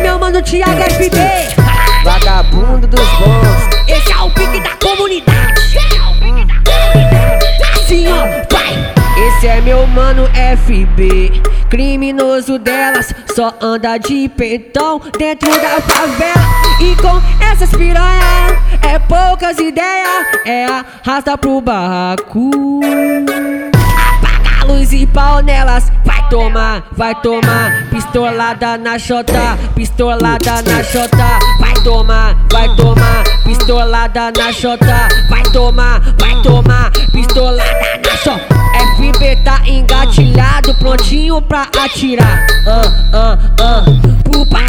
meu mano Thiago FB. Vagabundo dos bons. Esse é o pique da comunidade. Assim ó, vai. Esse é meu mano FB. Criminoso delas, só anda de pentão dentro da favela. E com essas piranha, é poucas ideias, é arrasta pro barraco. Apaga a luz e pau nelas, tomar, vai tomar. Pistolada na chota, pistolada na chota, vai tomar, vai tomar. Pistolada na chota, vai tomar, vai tomar. Pistolada na chota. FB tá engatilhado, prontinho pra atirar. Ah, ah, ah, pupa,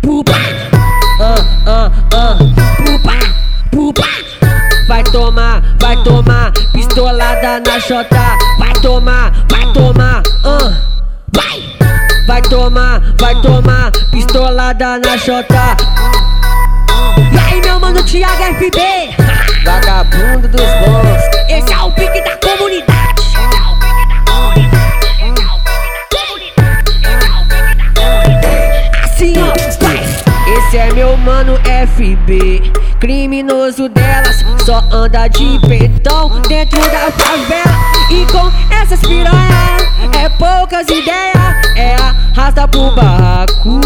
pupa. Ah, ah, ah, pupa, pupa. Vai tomar, vai tomar, pistolada na chota. Vai tomar, vai tomar. Vai tomar, vai tomar, pistolada na chota. E aí, meu mano Thiago FB. Vagabundo dos bons. Esse é o pique da comunidade. Assim ó. Esse é meu mano FB, criminoso delas, só anda de pentão dentro da favela. E com essas piranha, é poucas ideias, arrasta pro barraco.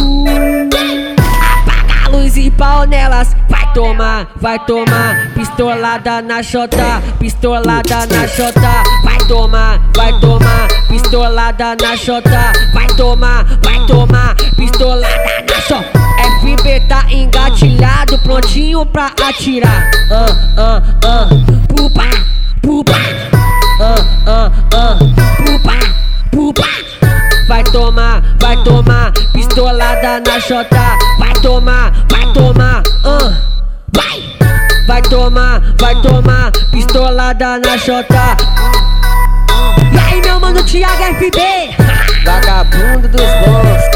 Apaga a luz e pau nelas, vai tomar, vai tomar. Pistolada na chota, pistolada na chota, vai tomar, vai tomar. Pistolada na chota, vai tomar, vai tomar. Pistolada na chota. FB tá engatilhado, prontinho pra atirar. Ah, ah, ah, pupa, pupa. Ah, ah, ah, pupa, pupa. Vai tomar, tomar pistolada na xota. Vai tomar, vai tomar, uh, vai. Vai tomar, vai tomar pistolada na xota. E aí, meu mano, Thiago FB. Vagabundo dos bons.